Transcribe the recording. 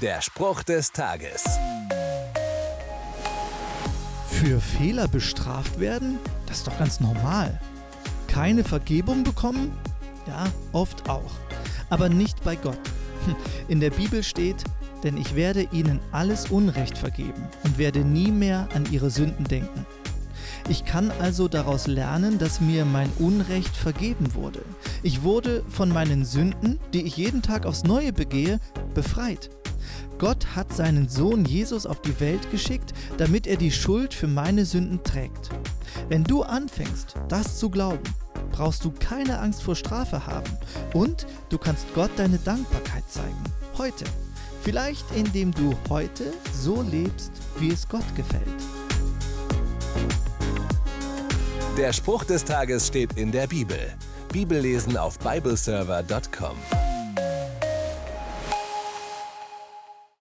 Der Spruch des Tages. Für Fehler bestraft werden? Das ist doch ganz normal. Keine Vergebung bekommen? Ja, oft auch. Aber nicht bei Gott. In der Bibel steht, denn ich werde ihnen alles Unrecht vergeben und werde nie mehr an ihre Sünden denken. Ich kann also daraus lernen, dass mir mein Unrecht vergeben wurde. Ich wurde von meinen Sünden, die ich jeden Tag aufs Neue begehe, befreit. Gott hat seinen Sohn Jesus auf die Welt geschickt, damit er die Schuld für meine Sünden trägt. Wenn du anfängst, das zu glauben, brauchst du keine Angst vor Strafe haben und du kannst Gott deine Dankbarkeit zeigen. Heute. Vielleicht indem du heute so lebst, wie es Gott gefällt. Der Spruch des Tages steht in der Bibel. Bibellesen auf bibleserver.com.